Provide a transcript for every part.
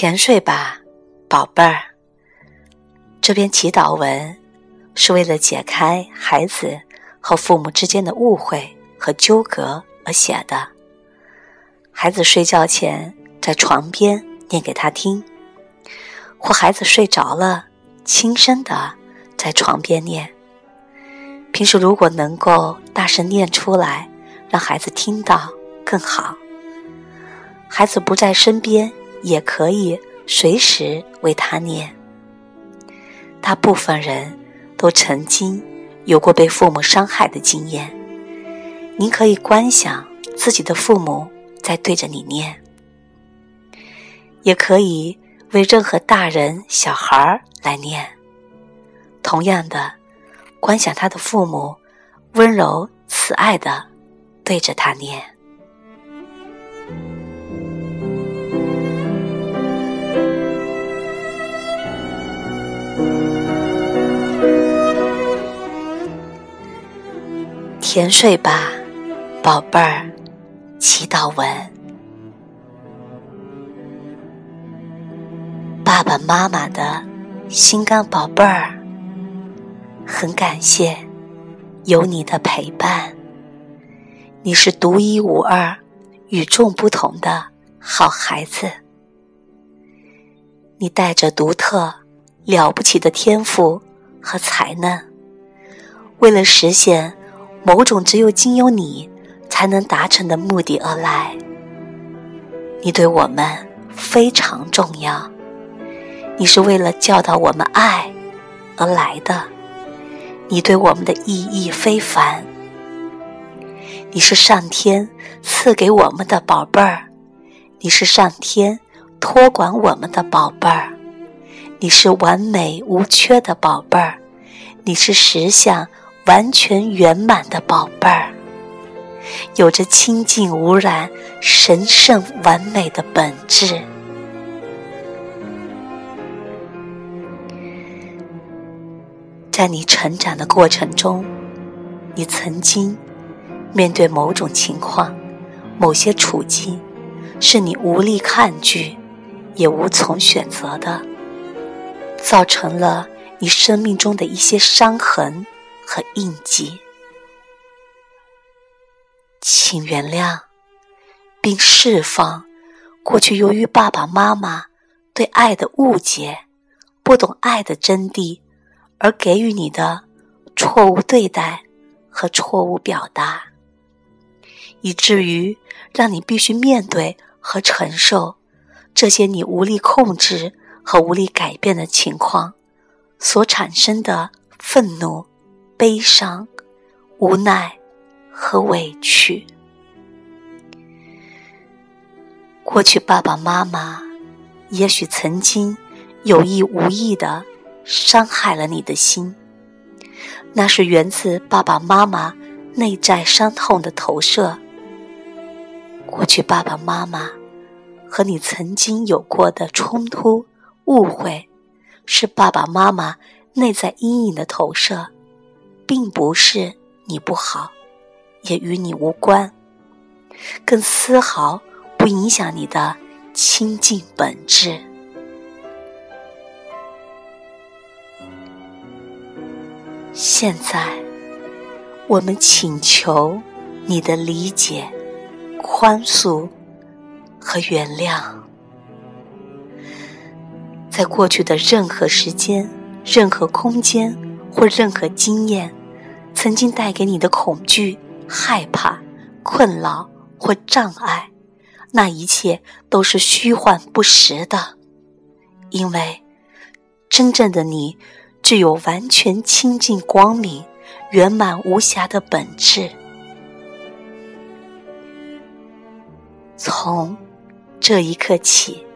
甜睡吧，宝贝儿。这篇祈祷文是为了解开孩子和父母之间的误会和纠葛而写的。孩子睡觉前在床边念给他听，或孩子睡着了，轻声的在床边念。平时如果能够大声念出来，让孩子听到更好。孩子不在身边，也可以随时为他念。大部分人都曾经有过被父母伤害的经验。您可以观想自己的父母在对着你念，也可以为任何大人小孩来念。同样的，观想他的父母温柔慈爱的对着他念。甜睡吧，宝贝儿。祈祷文：爸爸妈妈的心肝宝贝儿，很感谢有你的陪伴。你是独一无二、与众不同的好孩子。你带着独特、了不起的天赋和才能，为了实现。某种只有经由你才能达成的目的而来，你对我们非常重要。你是为了教导我们爱而来的，你对我们的意义非凡。你是上天赐给我们的宝贝儿，你是上天托管我们的宝贝儿，你是完美无缺的宝贝儿，你是实相。完全圆满的宝贝儿，有着清净无染、神圣完美的本质。在你成长的过程中，你曾经面对某种情况、某些处境，是你无力抗拒，也无从选择的，造成了你生命中的一些伤痕。和印记，请原谅，并释放过去由于爸爸妈妈对爱的误解、不懂爱的真谛而给予你的错误对待和错误表达，以至于让你必须面对和承受这些你无力控制和无力改变的情况所产生的愤怒。悲伤、无奈和委屈。过去，爸爸妈妈也许曾经有意无意的伤害了你的心，那是源自爸爸妈妈内在伤痛的投射。过去，爸爸妈妈和你曾经有过的冲突、误会，是爸爸妈妈内在阴影的投射。并不是你不好，也与你无关，更丝毫不影响你的清净本质。现在，我们请求你的理解、宽恕和原谅。在过去的任何时间、任何空间或任何经验。曾经带给你的恐惧、害怕、困扰或障碍，那一切都是虚幻不实的，因为真正的你具有完全清净、光明、圆满无瑕的本质。从这一刻起，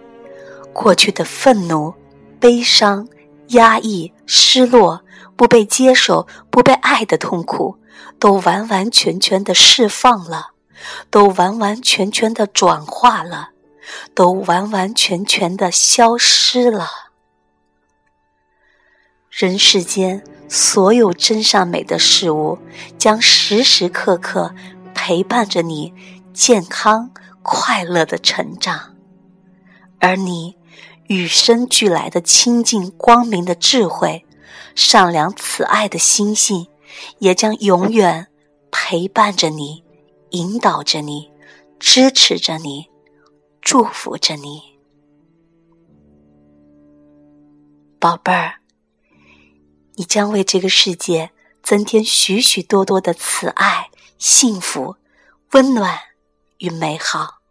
过去的愤怒、悲伤。压抑、失落、不被接受、不被爱的痛苦，都完完全全的释放了，都完完全全的转化了，都完完全全的消失了。人世间所有真善美的事物，将时时刻刻陪伴着你健康快乐的成长，而你与生俱来的清净光明的智慧，善良慈爱的心性，也将永远陪伴着你，引导着你，支持着你，祝福着你，宝贝儿。你将为这个世界增添许许多多的慈爱、幸福、温暖与美好，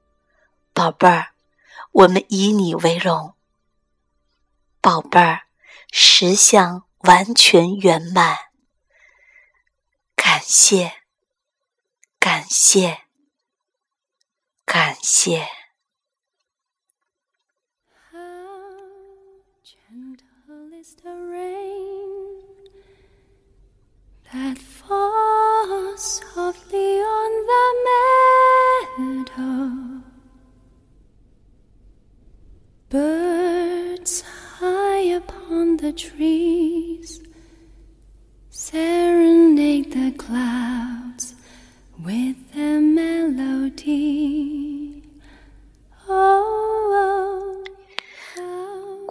宝贝儿，我们以你为荣。宝贝儿，实相完全圆满。感谢，感谢，感谢。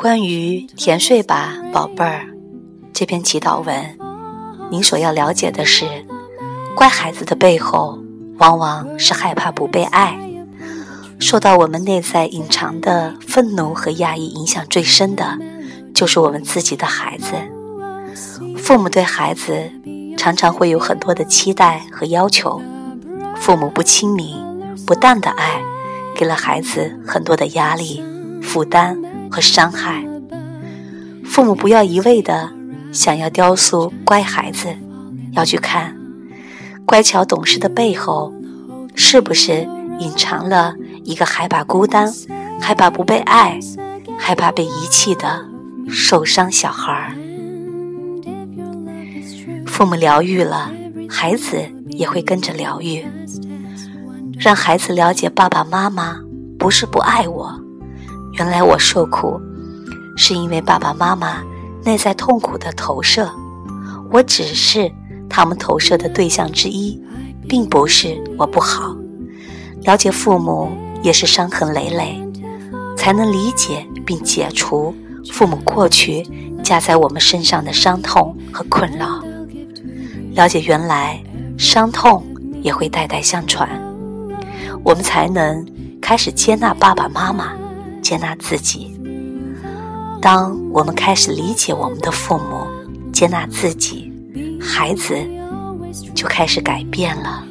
关于甜睡吧，宝贝儿，这篇祈祷文，您所要了解的是，乖孩子的背后，往往是害怕不被爱，受到我们内在隐藏的愤怒和压抑影响最深的。就是我们自己的孩子，父母对孩子常常会有很多的期待和要求，父母不亲民、不当的爱，给了孩子很多的压力、负担和伤害。父母不要一味的想要雕塑乖孩子，要去看乖巧懂事的背后，是不是隐藏了一个害怕孤单、害怕不被爱、害怕被遗弃的。受伤小孩儿，父母疗愈了，孩子也会跟着疗愈。让孩子了解爸爸妈妈不是不爱我，原来我受苦是因为爸爸妈妈内在痛苦的投射，我只是他们投射的对象之一，并不是我不好。了解父母也是伤痕累累，才能理解并解除。父母过去加在我们身上的伤痛和困扰，了解原来伤痛也会代代相传，我们才能开始接纳爸爸妈妈，接纳自己。当我们开始理解我们的父母，接纳自己，孩子就开始改变了。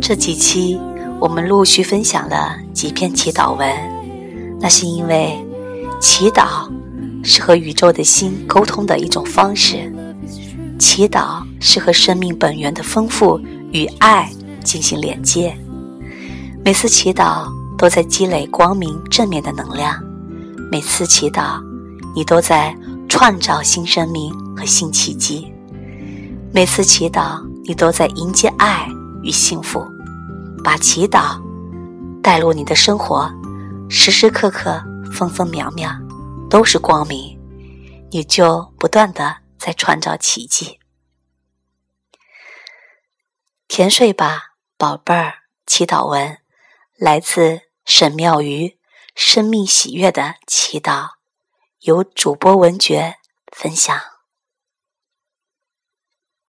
这几期我们陆续分享了几篇祈祷文，那是因为祈祷是和宇宙的心沟通的一种方式，祈祷是和生命本源的丰富与爱进行连接。每次祈祷都在积累光明正面的能量，每次祈祷你都在创造新生命和新奇迹，每次祈祷你都在迎接爱与幸福。把祈祷带入你的生活，时时刻刻、分分秒秒都是光明，你就不断的在创造奇迹。甜睡吧，宝贝儿！祈祷文来自沈妙瑜，生命喜悦的祈祷，由主播文觉分享。